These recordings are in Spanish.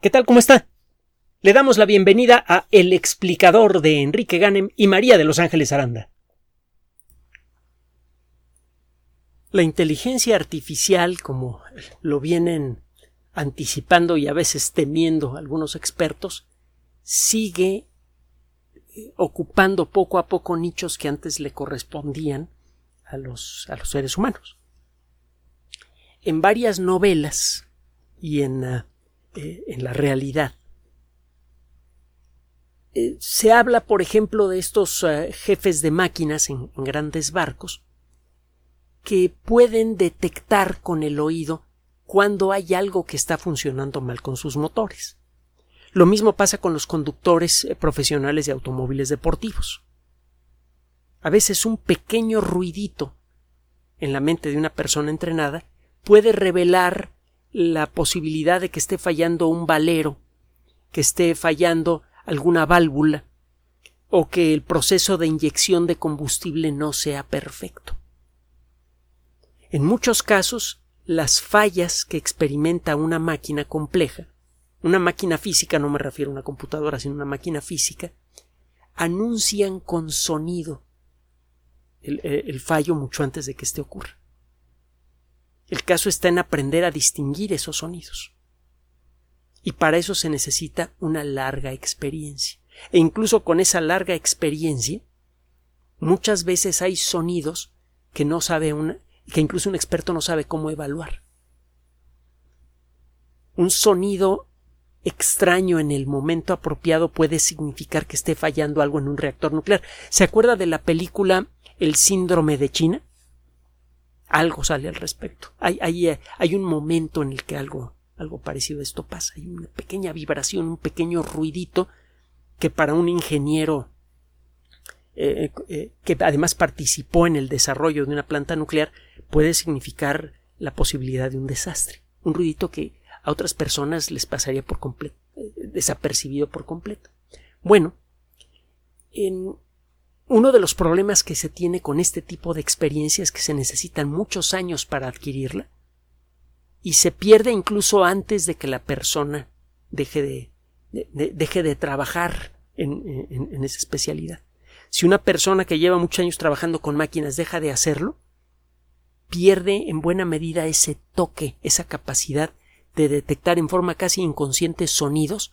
¿Qué tal? ¿Cómo está? Le damos la bienvenida a El explicador de Enrique Ganem y María de Los Ángeles Aranda. La inteligencia artificial, como lo vienen anticipando y a veces temiendo algunos expertos, sigue eh, ocupando poco a poco nichos que antes le correspondían a los, a los seres humanos. En varias novelas y en ah, eh, en la realidad. Eh, se habla, por ejemplo, de estos eh, jefes de máquinas en, grandes barcos que pueden detectar con el oído cuando hay algo que está funcionando mal con sus motores. Lo mismo pasa con los conductores profesionales de automóviles deportivos. A veces un pequeño ruidito en la mente de una persona entrenada puede revelar la posibilidad de que esté fallando un valero, que esté fallando alguna válvula o que el proceso de inyección de combustible no sea perfecto. En muchos casos, las fallas que experimenta una máquina compleja, una máquina física, no me refiero a una computadora, sino una máquina física, anuncian con sonido el, el fallo mucho antes de que este ocurra. El caso está en aprender a distinguir esos sonidos. Y para eso se necesita una larga experiencia. E incluso con esa larga experiencia, muchas veces hay sonidos que no sabe una, que incluso un experto no sabe cómo evaluar. Un sonido extraño en el momento apropiado puede significar que esté fallando algo en un reactor nuclear. ¿Se acuerda de la película El síndrome de China? Algo sale al respecto. Hay, eh, hay, un momento en el que algo, algo parecido a esto pasa. Hay una pequeña vibración, un pequeño ruidito que para un ingeniero eh, eh, que además participó en el desarrollo de una planta nuclear puede significar la posibilidad de un desastre. Un ruidito que a otras personas les pasaría por completo, desapercibido por completo. Bueno, en, uno de los problemas que se tiene con este tipo de experiencia es que se necesitan muchos años para adquirirla y se pierde incluso antes de que la persona deje de, deje de trabajar en, en esa especialidad. Si una persona que lleva muchos años trabajando con máquinas deja de hacerlo, pierde en buena medida ese toque, esa capacidad de detectar en forma casi inconsciente sonidos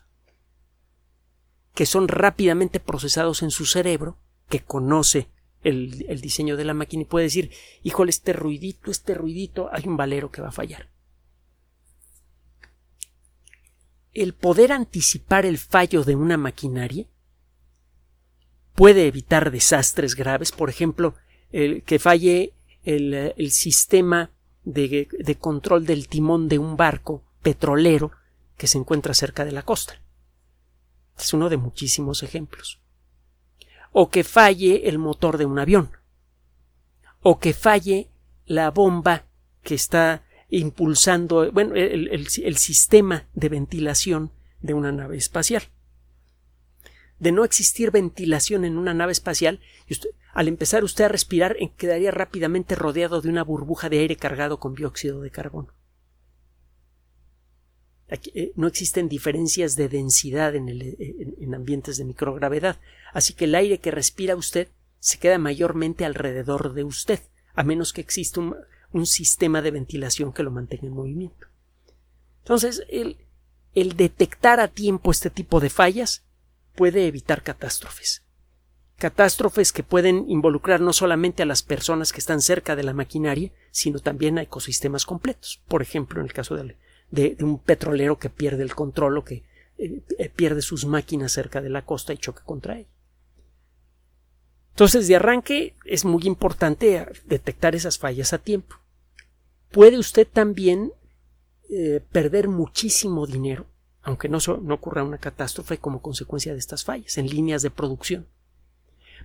que son rápidamente procesados en su cerebro que conoce el, diseño de la máquina y puede decir, híjole, este ruidito, este ruidito, hay un valero que va a fallar. El poder anticipar el fallo de una maquinaria puede evitar desastres graves, por ejemplo, el que falle el, sistema de, de, control del timón de un barco petrolero que se encuentra cerca de la costa. Es uno de muchísimos ejemplos o que falle el motor de un avión, o que falle la bomba que está impulsando bueno, el, sistema de ventilación de una nave espacial. De no existir ventilación en una nave espacial, al empezar usted a respirar quedaría rápidamente rodeado de una burbuja de aire cargado con dióxido de carbono. Eh, no existen diferencias de densidad en, eh, en, ambientes de microgravedad, así que el aire que respira usted se queda mayormente alrededor de usted, a menos que exista un, un sistema de ventilación que lo mantenga en movimiento. Entonces, el, el detectar a tiempo este tipo de fallas puede evitar catástrofes. Catástrofes que pueden involucrar no solamente a las personas que están cerca de la maquinaria, sino también a ecosistemas completos. Por ejemplo, en el caso del, de, un petrolero que pierde el control o que eh, eh, pierde sus máquinas cerca de la costa y choca contra él. Entonces, de arranque es muy importante eh, detectar esas fallas a tiempo. Puede usted también perder muchísimo dinero, aunque no, ocurra una catástrofe como consecuencia de estas fallas en líneas de producción.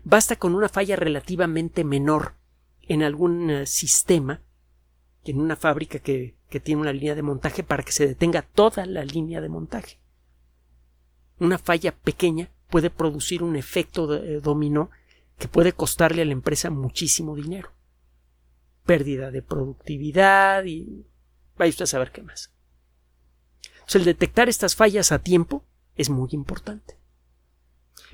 Basta con una falla relativamente menor en algún sistema, en una fábrica que tiene una línea de montaje para que se detenga toda la línea de montaje. Una falla pequeña puede producir un efecto eh, dominó que puede costarle a la empresa muchísimo dinero. Pérdida de productividad y vaya usted a saber qué más. Sea, el detectar estas fallas a tiempo es muy importante.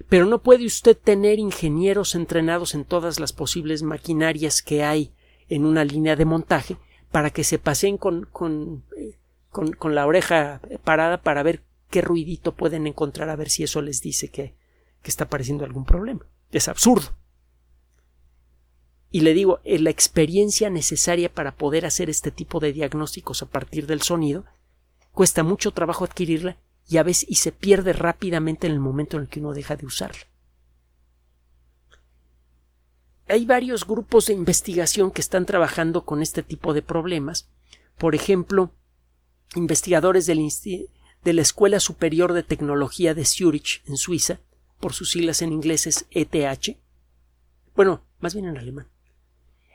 Pero no puede usted tener ingenieros entrenados en todas las posibles maquinarias que hay en una línea de montaje para que se pasen con, con, eh, con, la oreja parada para ver qué ruidito pueden encontrar a ver si eso les dice que, que está apareciendo algún problema. Es absurdo. Y le digo, la experiencia necesaria para poder hacer este tipo de diagnósticos a partir del sonido cuesta mucho trabajo adquirirla y a veces y se pierde rápidamente en el momento en el que uno deja de usarla. Hay varios grupos de investigación que están trabajando con este tipo de problemas. Por ejemplo, investigadores del de la Escuela Superior de Tecnología de Zurich, en Suiza, por sus siglas en inglés es ETH. Bueno, más bien en alemán.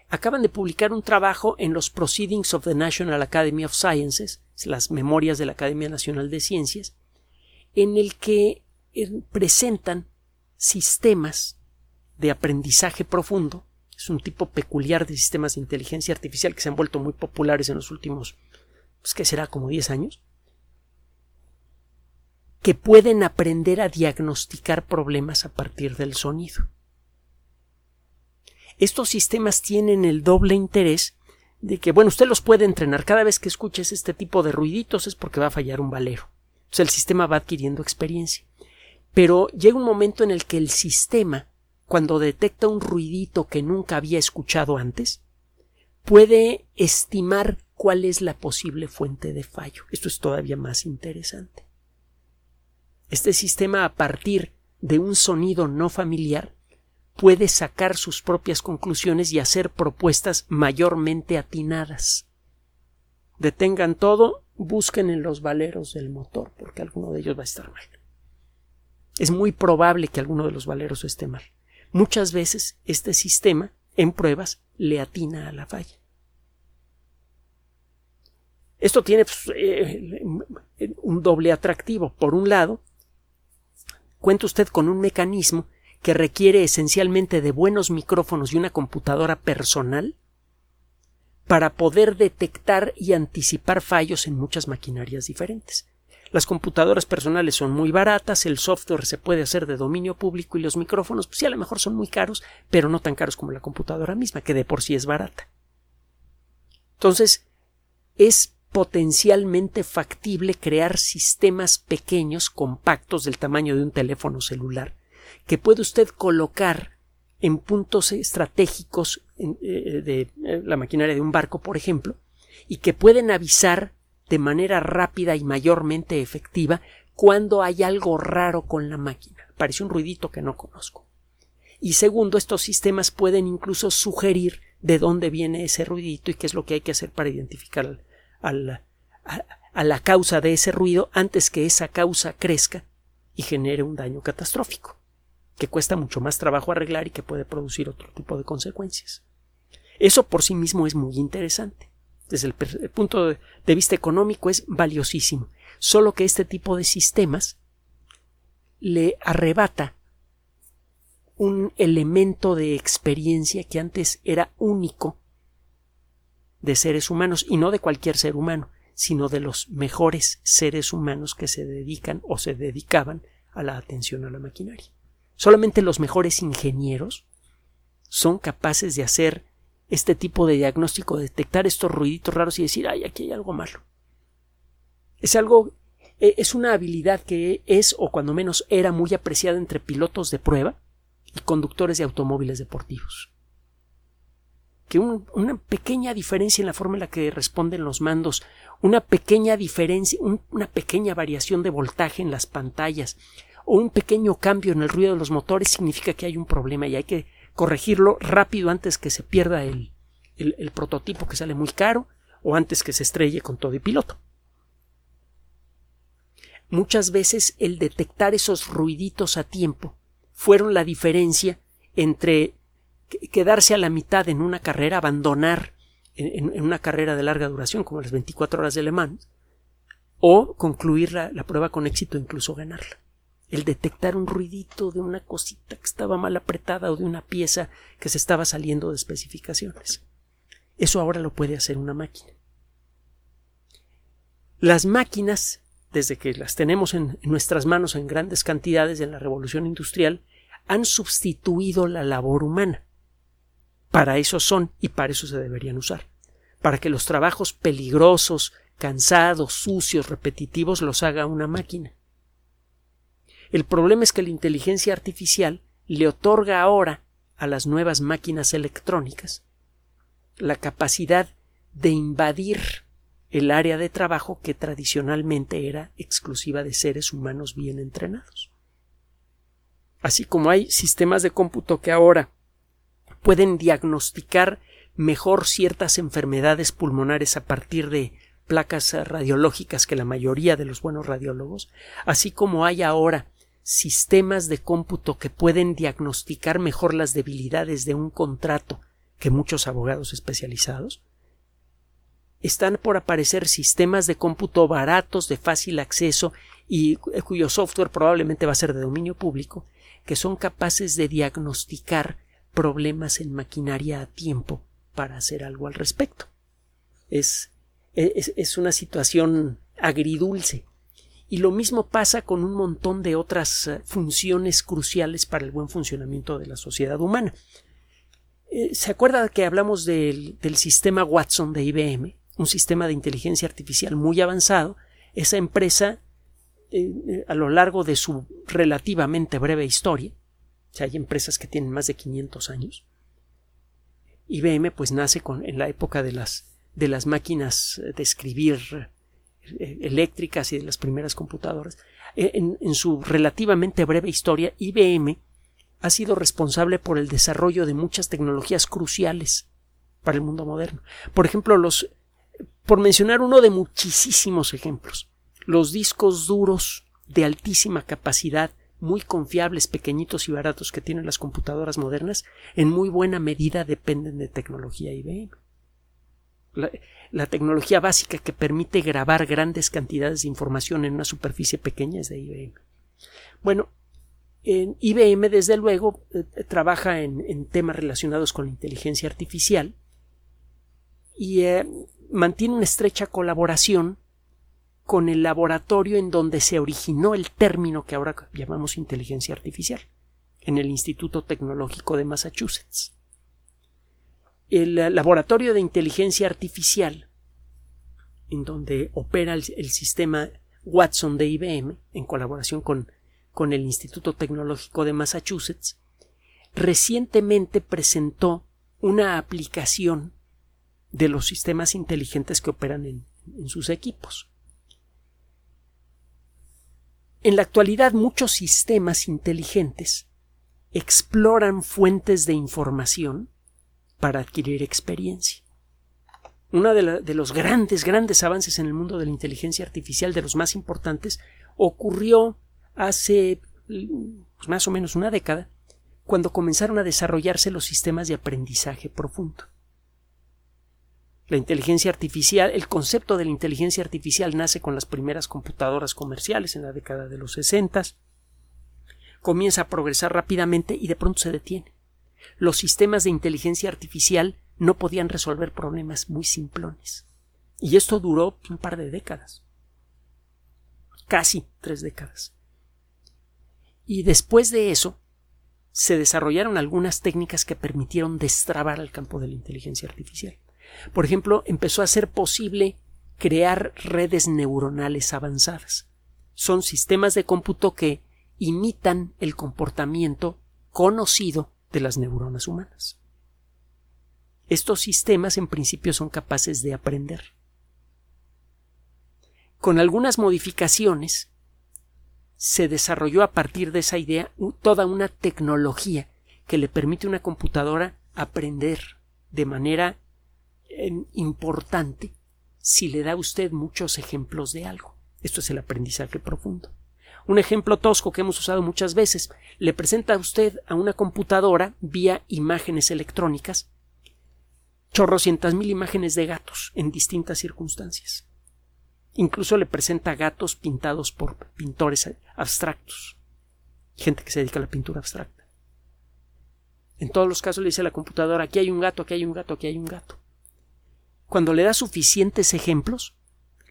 Acaban de publicar un trabajo en los Proceedings of the National Academy of Sciences, las memorias de la Academia Nacional de Ciencias, en el que eh, presentan sistemas de aprendizaje profundo. Es un tipo peculiar de sistemas de inteligencia artificial que se han vuelto muy populares en los últimos, pues que será como 10 años, que pueden aprender a diagnosticar problemas a partir del sonido. Estos sistemas tienen el doble interés de que, bueno, usted los puede entrenar. Cada vez que escuches este tipo de ruiditos es porque va a fallar un valero. Sea, el sistema va adquiriendo experiencia. Pero llega un momento en el que el sistema, cuando detecta un ruidito que nunca había escuchado antes, puede estimar cuál es la posible fuente de fallo. Esto es todavía más interesante. Este sistema, a partir de un sonido no familiar, puede sacar sus propias conclusiones y hacer propuestas mayormente atinadas. Detengan todo busquen en los valeros del motor, porque alguno de ellos va a estar mal. Es muy probable que alguno de los valeros esté mal. Muchas veces este sistema, en pruebas, le atina a la falla. Esto tiene pues, eh, un doble atractivo. Por un lado, cuenta usted con un mecanismo que requiere esencialmente de buenos micrófonos y una computadora personal para poder detectar y anticipar fallos en muchas maquinarias diferentes. Las computadoras personales son muy baratas, el software se puede hacer de dominio público y los micrófonos, pues sí, a lo mejor son muy caros, pero no tan caros como la computadora misma, que de por sí es barata. Entonces, es potencialmente factible crear sistemas pequeños, compactos del tamaño de un teléfono celular, que puede usted colocar en puntos estratégicos eh, de eh, la maquinaria de un barco, por ejemplo, y que pueden avisar de manera rápida y mayormente efectiva cuando hay algo raro con la máquina. Parece un ruidito que no conozco. Y segundo, estos sistemas pueden incluso sugerir de dónde viene ese ruidito y qué es lo que hay que hacer para identificar a la causa de ese ruido antes que esa causa crezca y genere un daño catastrófico que cuesta mucho más trabajo arreglar y que puede producir otro tipo de consecuencias. Eso por sí mismo es muy interesante. Desde el, punto de vista económico es valiosísimo. Solo que este tipo de sistemas le arrebata un elemento de experiencia que antes era único de seres humanos y no de cualquier ser humano, sino de los mejores seres humanos que se dedican o se dedicaban a la atención a la maquinaria. Solamente los mejores ingenieros son capaces de hacer este tipo de diagnóstico, detectar estos ruiditos raros y decir, ay, aquí hay algo malo. Es algo, e, es una habilidad que es, o cuando menos era muy apreciada entre pilotos de prueba y conductores de automóviles deportivos. Que una pequeña diferencia en la forma en la que responden los mandos, una pequeña diferencia, una pequeña variación de voltaje en las pantallas, o un pequeño cambio en el ruido de los motores significa que hay un problema y hay que corregirlo rápido antes que se pierda el, el, prototipo que sale muy caro o antes que se estrelle con todo y piloto. Muchas veces el detectar esos ruiditos a tiempo fueron la diferencia entre quedarse a la mitad en una carrera, abandonar en, una carrera de larga duración como las 24 horas de Le Mans, o concluir la prueba con éxito e incluso ganarla el detectar un ruidito de una cosita que estaba mal apretada o de una pieza que se estaba saliendo de especificaciones. Eso ahora lo puede hacer una máquina. Las máquinas desde que las tenemos en, nuestras manos en grandes cantidades en la revolución industrial, han sustituido la labor humana. Para eso son y para eso se deberían usar. Para que los trabajos peligrosos, cansados, sucios, repetitivos los haga una máquina. El problema es que la inteligencia artificial le otorga ahora a las nuevas máquinas electrónicas la capacidad de invadir el área de trabajo que tradicionalmente era exclusiva de seres humanos bien entrenados. Así como hay sistemas de cómputo que ahora pueden diagnosticar mejor ciertas enfermedades pulmonares a partir de placas radiológicas que la mayoría de los buenos radiólogos, así como hay ahora sistemas de cómputo que pueden diagnosticar mejor las debilidades de un contrato que muchos abogados especializados, están por aparecer sistemas de cómputo baratos, de fácil acceso y cuyo software probablemente va a ser de dominio público, que son capaces de diagnosticar problemas en maquinaria a tiempo para hacer algo al respecto. Es, es, es una situación agridulce y lo mismo pasa con un montón de otras eh, funciones cruciales para el buen funcionamiento de la sociedad humana. Eh, ¿Se acuerda que hablamos del, sistema Watson de IBM? Un sistema de inteligencia artificial muy avanzado. Esa empresa, eh, a lo largo de su relativamente breve historia, hay empresas que tienen más de 500 años, IBM pues nace con, en la época de las, de las máquinas de escribir eléctricas y de las primeras computadoras, eh, en, su relativamente breve historia, IBM ha sido responsable por el desarrollo de muchas tecnologías cruciales para el mundo moderno. Por ejemplo, los, por mencionar uno de muchísimos ejemplos, los discos duros de altísima capacidad, muy confiables, pequeñitos y baratos que tienen las computadoras modernas, en muy buena medida dependen de tecnología IBM la tecnología básica que permite grabar grandes cantidades de información en una superficie pequeña es de IBM. Bueno, en IBM, desde luego, eh, trabaja en, temas relacionados con la inteligencia artificial y eh, mantiene una estrecha colaboración con el laboratorio en donde se originó el término que ahora llamamos inteligencia artificial, en el Instituto Tecnológico de Massachusetts el laboratorio de inteligencia artificial, en donde opera el, sistema Watson de IBM, en colaboración con, con el Instituto Tecnológico de Massachusetts, recientemente presentó una aplicación de los sistemas inteligentes que operan en, en, sus equipos. En la actualidad muchos sistemas inteligentes exploran fuentes de información para adquirir experiencia. Uno de, los grandes, grandes avances en el mundo de la inteligencia artificial, de los más importantes, ocurrió hace pues, más o menos una década, cuando comenzaron a desarrollarse los sistemas de aprendizaje profundo. La inteligencia artificial, el concepto de la inteligencia artificial nace con las primeras computadoras comerciales en la década de los sesentas, comienza a progresar rápidamente y de pronto se detiene los sistemas de inteligencia artificial no podían resolver problemas muy simplones. Y esto duró un par de décadas. Casi tres décadas. Y después de eso, se desarrollaron algunas técnicas que permitieron destrabar el campo de la inteligencia artificial. Por ejemplo, empezó a ser posible crear redes neuronales avanzadas. Son sistemas de cómputo que imitan el comportamiento conocido de las neuronas humanas. Estos sistemas en principio son capaces de aprender. Con algunas modificaciones se desarrolló a partir de esa idea toda una tecnología que le permite a una computadora aprender de manera importante si le da a usted muchos ejemplos de algo. Esto es el aprendizaje profundo. Un ejemplo tosco que hemos usado muchas veces. Le presenta a usted a una computadora vía imágenes electrónicas chorrocientas mil imágenes de gatos en distintas circunstancias. Incluso le presenta gatos pintados por pintores abstractos. Gente que se dedica a la pintura abstracta. En todos los casos le dice a la computadora aquí hay un gato, aquí hay un gato, aquí hay un gato. Cuando le da suficientes ejemplos,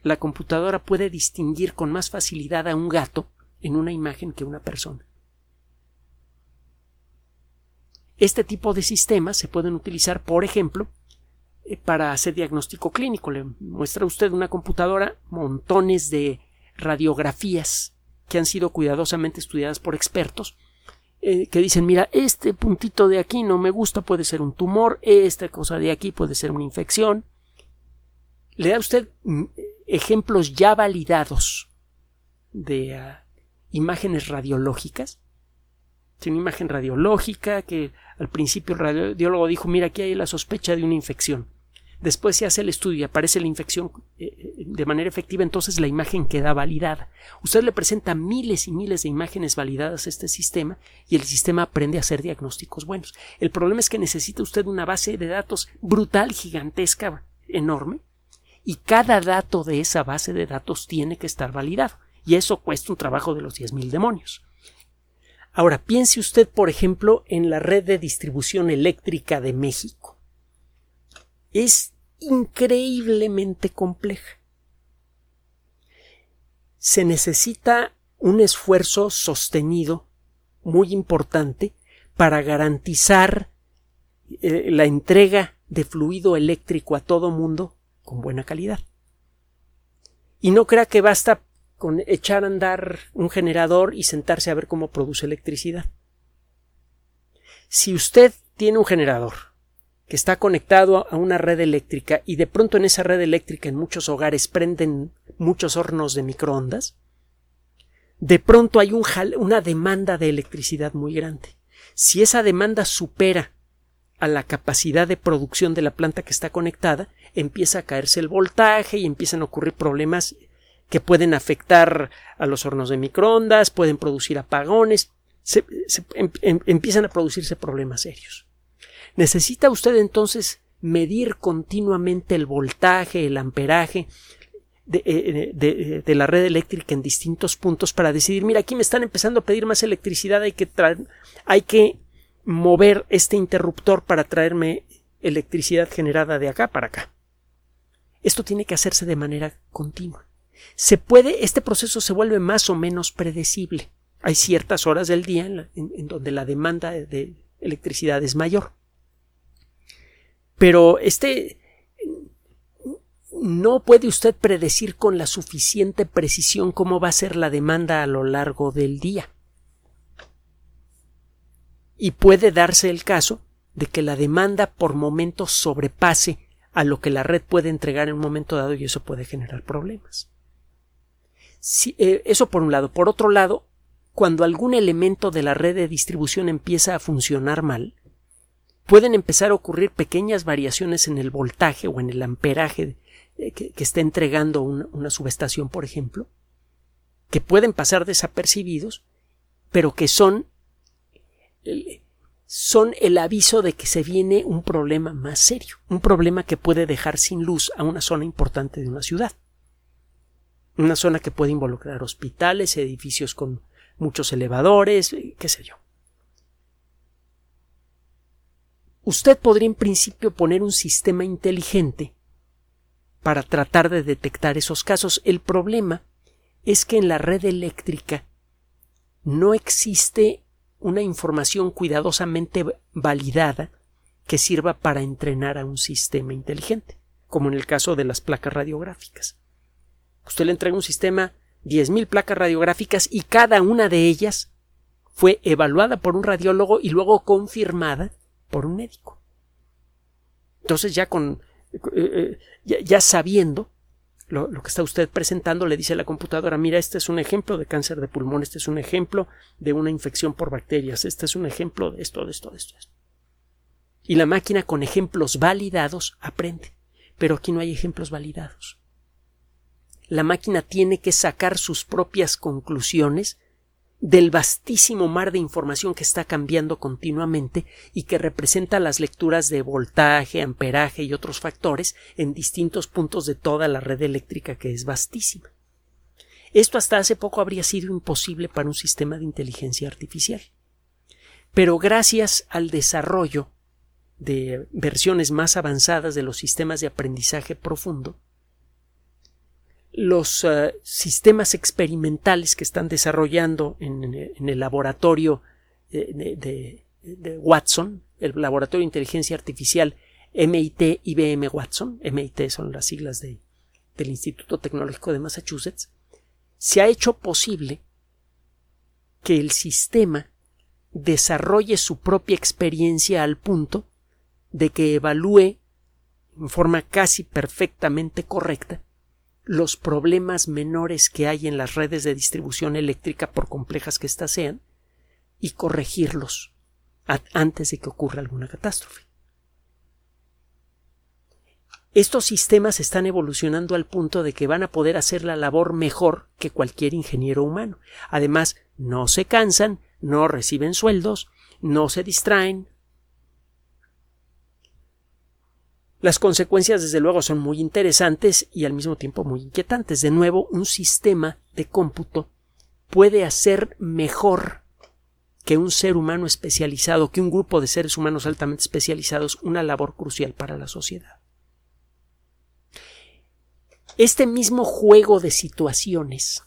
la computadora puede distinguir con más facilidad a un gato en una imagen que una persona. Este tipo de sistemas se pueden utilizar, por ejemplo, eh, para hacer diagnóstico clínico. Le muestra usted una computadora montones de radiografías que han sido cuidadosamente estudiadas por expertos eh, que dicen mira este puntito de aquí no me gusta puede ser un tumor esta cosa de aquí puede ser una infección le da usted mm, ejemplos ya validados de ah, imágenes radiológicas una imagen radiológica que al principio el radiólogo dijo mira aquí hay la sospecha de una infección después se hace el estudio y aparece la infección eh, eh, de manera efectiva, entonces la imagen queda validada. Usted le presenta miles y miles de imágenes validadas a este sistema y el sistema aprende a hacer diagnósticos buenos. El problema es que necesita usted una base de datos brutal, gigantesca, enorme, y cada dato de esa base de datos tiene que estar validado. Y eso cuesta un trabajo de los diez mil demonios. Ahora, piense usted, por ejemplo, en la red de distribución eléctrica de México es increíblemente compleja. Se necesita un esfuerzo sostenido muy importante para garantizar eh, la entrega de fluido eléctrico a todo mundo con buena calidad. Y no crea que basta con echar a andar un generador y sentarse a ver cómo produce electricidad. Si usted tiene un generador que está conectado a una red eléctrica y de pronto en esa red eléctrica en muchos hogares prenden muchos hornos de microondas, de pronto hay un una demanda de electricidad muy grande. Si esa demanda supera a la capacidad de producción de la planta que está conectada, empieza a caerse el voltaje y empiezan a ocurrir problemas que pueden afectar a los hornos de microondas, pueden producir apagones, em, em, empiezan a producirse problemas serios. Necesita usted entonces medir continuamente el voltaje, el amperaje eh, de, la red eléctrica en distintos puntos para decidir, mira, aquí me están empezando a pedir más electricidad, hay que, hay que mover este interruptor para traerme electricidad generada de acá para acá. Esto tiene que hacerse de manera continua. Se puede, este proceso se vuelve más o menos predecible. Hay ciertas horas del día en donde la demanda de electricidad es mayor. Pero este no puede usted predecir con la suficiente precisión cómo va a ser la demanda a lo largo del día. Y puede darse el caso de que la demanda por momentos sobrepase a lo que la red puede entregar en un momento dado y eso puede generar problemas. Eh, eso por un lado. Por otro lado, cuando algún elemento de la red de distribución empieza a funcionar mal, pueden empezar a ocurrir pequeñas variaciones en el voltaje o en el amperaje que, está entregando una, subestación, por ejemplo, que pueden pasar desapercibidos, pero que son, son el aviso de que se viene un problema más serio, un problema que puede dejar sin luz a una zona importante de una ciudad. Una zona que puede involucrar hospitales, edificios con muchos elevadores, qué sé yo. Usted podría en principio poner un sistema inteligente para tratar de detectar esos casos. El problema es que en la red eléctrica no existe una información cuidadosamente validada que sirva para entrenar a un sistema inteligente, como en el caso de las placas radiográficas. Usted le entrega un sistema 10.000 placas radiográficas y cada una de ellas fue evaluada por un radiólogo y luego confirmada por un médico. Entonces ya con eh, eh, ya, sabiendo lo, que está usted presentando, le dice a la computadora, mira, este es un ejemplo de cáncer de pulmón, este es un ejemplo de una infección por bacterias, este es un ejemplo de esto, de esto, de esto. De esto. Y la máquina con ejemplos validados aprende. Pero aquí no hay ejemplos validados. La máquina tiene que sacar sus propias conclusiones del vastísimo mar de información que está cambiando continuamente y que representa las lecturas de voltaje, amperaje y otros factores en distintos puntos de toda la red eléctrica que es vastísima. Esto hasta hace poco habría sido imposible para un sistema de inteligencia artificial. Pero gracias al desarrollo de versiones más avanzadas de los sistemas de aprendizaje profundo, los uh, sistemas experimentales que están desarrollando en, el laboratorio de, de, Watson, el laboratorio de inteligencia artificial MIT IBM Watson, MIT son las siglas de, del Instituto Tecnológico de Massachusetts, se ha hecho posible que el sistema desarrolle su propia experiencia al punto de que evalúe en forma casi perfectamente correcta los problemas menores que hay en las redes de distribución eléctrica, por complejas que éstas sean, y corregirlos antes de que ocurra alguna catástrofe. Estos sistemas están evolucionando al punto de que van a poder hacer la labor mejor que cualquier ingeniero humano. Además, no se cansan, no reciben sueldos, no se distraen, Las consecuencias, desde luego, son muy interesantes y al mismo tiempo muy inquietantes. De nuevo, un sistema de cómputo puede hacer mejor que un ser humano especializado, que un grupo de seres humanos altamente especializados, una labor crucial para la sociedad. Este mismo juego de situaciones,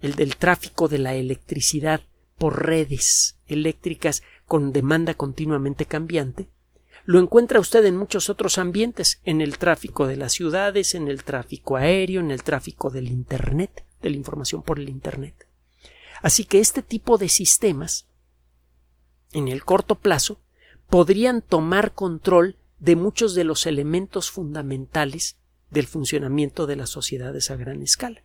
el del tráfico de la electricidad por redes eléctricas con demanda continuamente cambiante, lo encuentra usted en muchos otros ambientes, en el tráfico de las ciudades, en el tráfico aéreo, en el tráfico del Internet, de la información por el Internet. Así que este tipo de sistemas, en el corto plazo, podrían tomar control de muchos de los elementos fundamentales del funcionamiento de las sociedades a gran escala.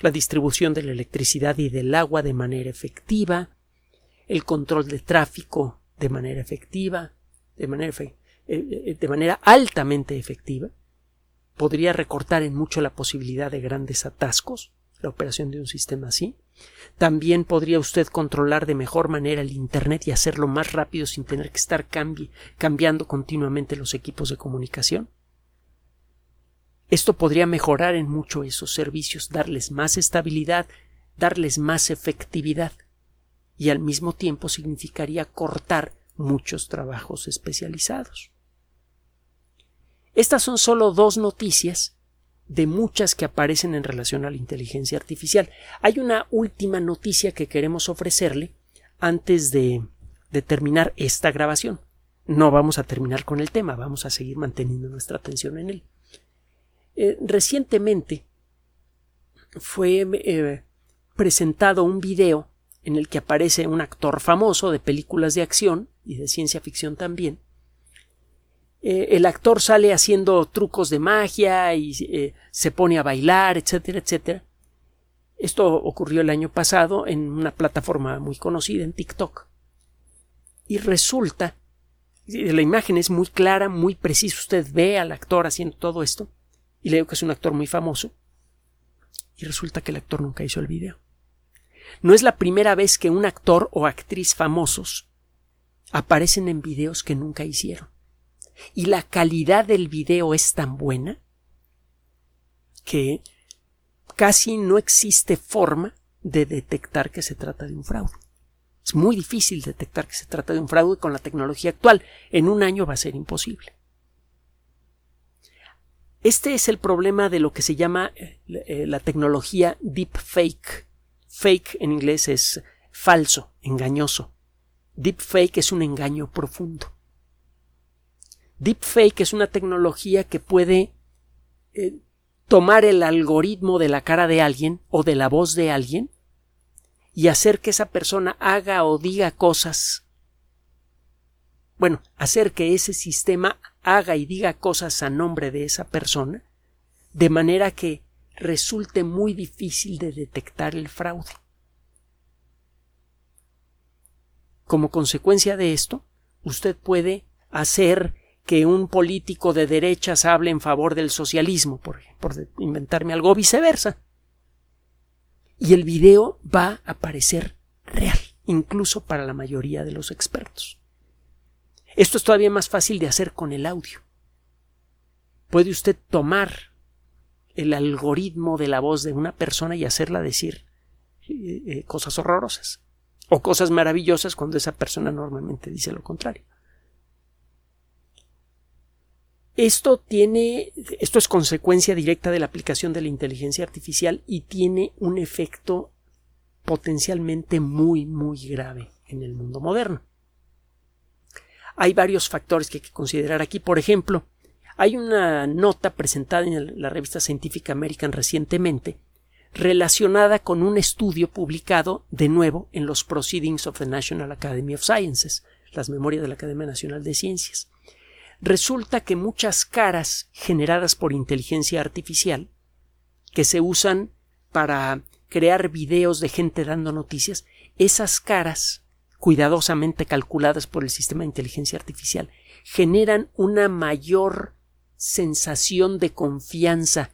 La distribución de la electricidad y del agua de manera efectiva, el control de tráfico de manera efectiva, de manera, eh, eh, de manera altamente efectiva, podría recortar en mucho la posibilidad de grandes atascos, la operación de un sistema así. También podría usted controlar de mejor manera el Internet y hacerlo más rápido sin tener que estar cambiando continuamente los equipos de comunicación. Esto podría mejorar en mucho esos servicios, darles más estabilidad, darles más efectividad y al mismo tiempo significaría cortar muchos trabajos especializados. Estas son solo dos noticias de muchas que aparecen en relación a la inteligencia artificial. Hay una última noticia que queremos ofrecerle antes de, terminar esta grabación. No vamos a terminar con el tema, vamos a seguir manteniendo nuestra atención en él. Eh, recientemente fue eh, presentado un video en el que aparece un actor famoso de películas de acción y de ciencia ficción también. Eh, el actor sale haciendo trucos de magia y eh, se pone a bailar, etcétera, etcétera. Esto ocurrió el año pasado en una plataforma muy conocida, en TikTok. Y resulta, la imagen es muy clara, muy precisa, usted ve al actor haciendo todo esto, y le digo que es un actor muy famoso, y resulta que el actor nunca hizo el video. No es la primera vez que un actor o actriz famosos aparecen en videos que nunca hicieron. Y la calidad del video es tan buena que casi no existe forma de detectar que se trata de un fraude. Es muy difícil detectar que se trata de un fraude con la tecnología actual. En un año va a ser imposible. Este es el problema de lo que se llama eh, eh, la tecnología deepfake. Fake en inglés es falso, engañoso. Deepfake es un engaño profundo. Deepfake es una tecnología que puede eh, tomar el algoritmo de la cara de alguien o de la voz de alguien y hacer que esa persona haga o diga cosas. Bueno, hacer que ese sistema haga y diga cosas a nombre de esa persona, de manera que resulte muy difícil de detectar el fraude. Como consecuencia de esto, usted puede hacer que un político de derechas hable en favor del socialismo, por, por inventarme algo, viceversa. Y el video va a parecer real, incluso para la mayoría de los expertos. Esto es todavía más fácil de hacer con el audio. Puede usted tomar el algoritmo de la voz de una persona y hacerla decir eh, eh, cosas horrorosas o cosas maravillosas cuando esa persona normalmente dice lo contrario. Esto tiene, esto es consecuencia directa de la aplicación de la inteligencia artificial y tiene un efecto potencialmente muy, muy grave en el mundo moderno. Hay varios factores que hay que considerar aquí. Por ejemplo, hay una nota presentada en la revista Scientific American recientemente relacionada con un estudio publicado de nuevo en los Proceedings of the National Academy of Sciences, las memorias de la Academia Nacional de Ciencias. Resulta que muchas caras generadas por inteligencia artificial, que se usan para crear videos de gente dando noticias, esas caras, cuidadosamente calculadas por el sistema de inteligencia artificial, generan una mayor sensación de confianza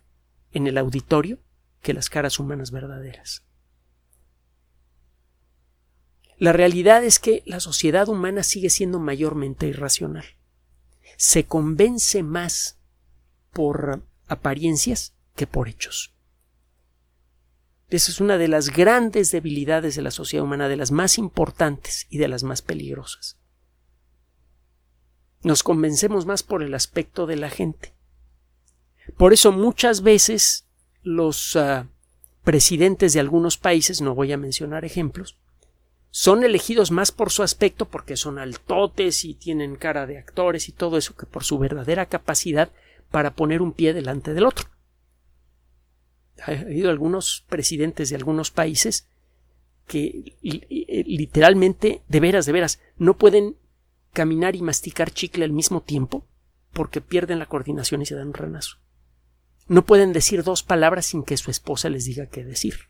en el auditorio que las caras humanas verdaderas. La realidad es que la sociedad humana sigue siendo mayormente irracional. Se convence más por apariencias que por hechos. Esa es una de las grandes debilidades de la sociedad humana, de las más importantes y de las más peligrosas. Nos convencemos más por el aspecto de la gente. Por eso muchas veces los ah, presidentes de algunos países, no voy a mencionar ejemplos, son elegidos más por su aspecto porque son altotes y tienen cara de actores y todo eso que por su verdadera capacidad para poner un pie delante del otro. Ha habido algunos presidentes de algunos países que literalmente, de veras, de veras, no pueden caminar y masticar chicle al mismo tiempo porque pierden la coordinación y se dan un renazo. No pueden decir dos palabras sin que su esposa les diga qué decir.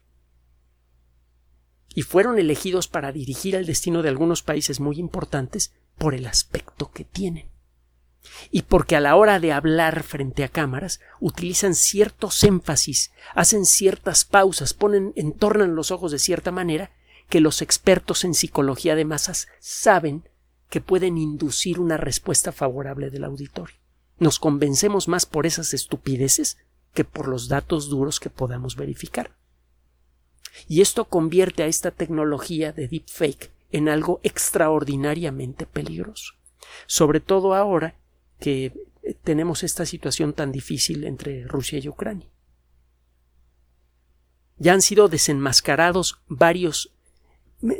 Y fueron elegidos para dirigir el destino de algunos países muy importantes por el aspecto que tienen. Y porque a la hora de hablar frente a cámaras utilizan ciertos énfasis, hacen ciertas pausas, ponen, entornan los ojos de cierta manera que los expertos en psicología de masas saben que pueden inducir una respuesta favorable del auditorio. Nos convencemos más por esas estupideces que por los datos duros que podamos verificar. Y esto convierte a esta tecnología de deepfake en algo extraordinariamente peligroso, sobre todo ahora que tenemos esta situación tan difícil entre Rusia y Ucrania. Ya han sido desenmascarados varios,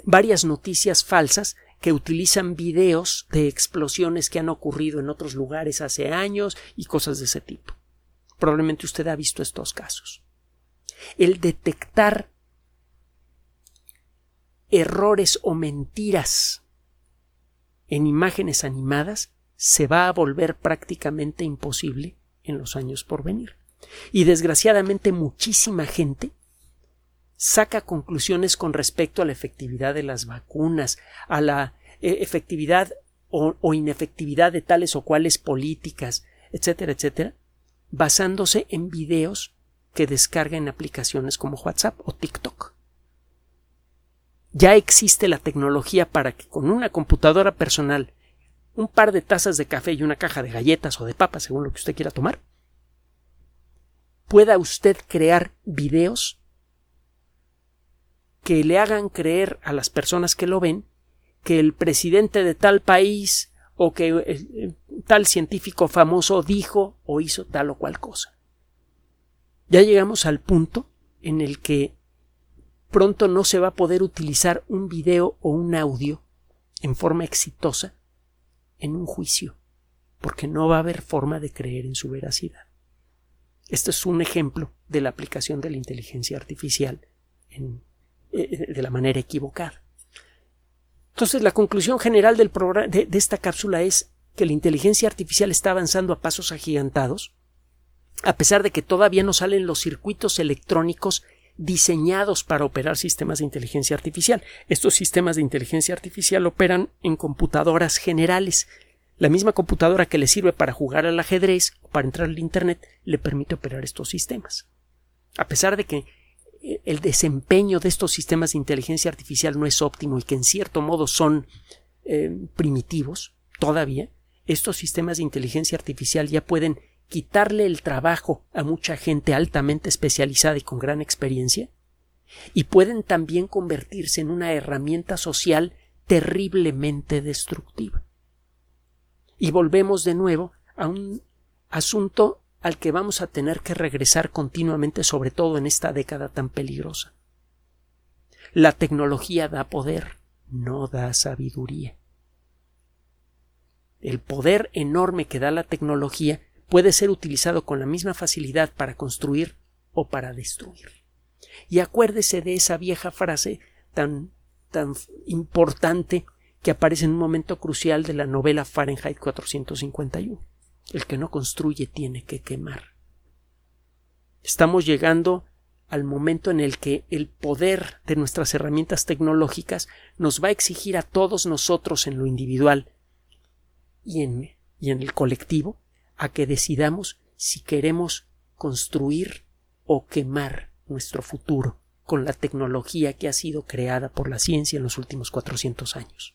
varias noticias falsas que utilizan videos de explosiones que han ocurrido en otros lugares hace años y cosas de ese tipo. Probablemente usted ha visto estos casos. El detectar errores o mentiras en imágenes animadas se va a volver prácticamente imposible en los años por venir. Y desgraciadamente muchísima gente saca conclusiones con respecto a la efectividad de las vacunas, a la eh, efectividad o, o inefectividad de tales o cuales políticas, etcétera, etcétera, basándose en videos que descarga en aplicaciones como WhatsApp o TikTok. Ya existe la tecnología para que con una computadora personal, un par de tazas de café y una caja de galletas o de papas, según lo que usted quiera tomar, pueda usted crear videos que le hagan creer a las personas que lo ven que el presidente de tal país o que eh, tal científico famoso dijo o hizo tal o cual cosa. Ya llegamos al punto en el que pronto no se va a poder utilizar un video o un audio en forma exitosa en un juicio, porque no va a haber forma de creer en su veracidad. Este es un ejemplo de la aplicación de la inteligencia artificial en, eh, de la manera equivocada. Entonces, la conclusión general del de, de esta cápsula es que la inteligencia artificial está avanzando a pasos agigantados, a pesar de que todavía no salen los circuitos electrónicos diseñados para operar sistemas de inteligencia artificial. Estos sistemas de inteligencia artificial operan en computadoras generales. La misma computadora que le sirve para jugar al ajedrez o para entrar al Internet le permite operar estos sistemas. A pesar de que el desempeño de estos sistemas de inteligencia artificial no es óptimo y que en cierto modo son eh, primitivos todavía, estos sistemas de inteligencia artificial ya pueden quitarle el trabajo a mucha gente altamente especializada y con gran experiencia y pueden también convertirse en una herramienta social terriblemente destructiva. Y volvemos de nuevo a un asunto al que vamos a tener que regresar continuamente, sobre todo en esta década tan peligrosa. La tecnología da poder, no da sabiduría. El poder enorme que da la tecnología puede ser utilizado con la misma facilidad para construir o para destruir. Y acuérdese de esa vieja frase tan, tan importante que aparece en un momento crucial de la novela Fahrenheit 451. El que no construye tiene que quemar. Estamos llegando al momento en el que el poder de nuestras herramientas tecnológicas nos va a exigir a todos nosotros en lo individual y en, y en el colectivo a que decidamos si queremos construir o quemar nuestro futuro con la tecnología que ha sido creada por la ciencia en los últimos 400 años.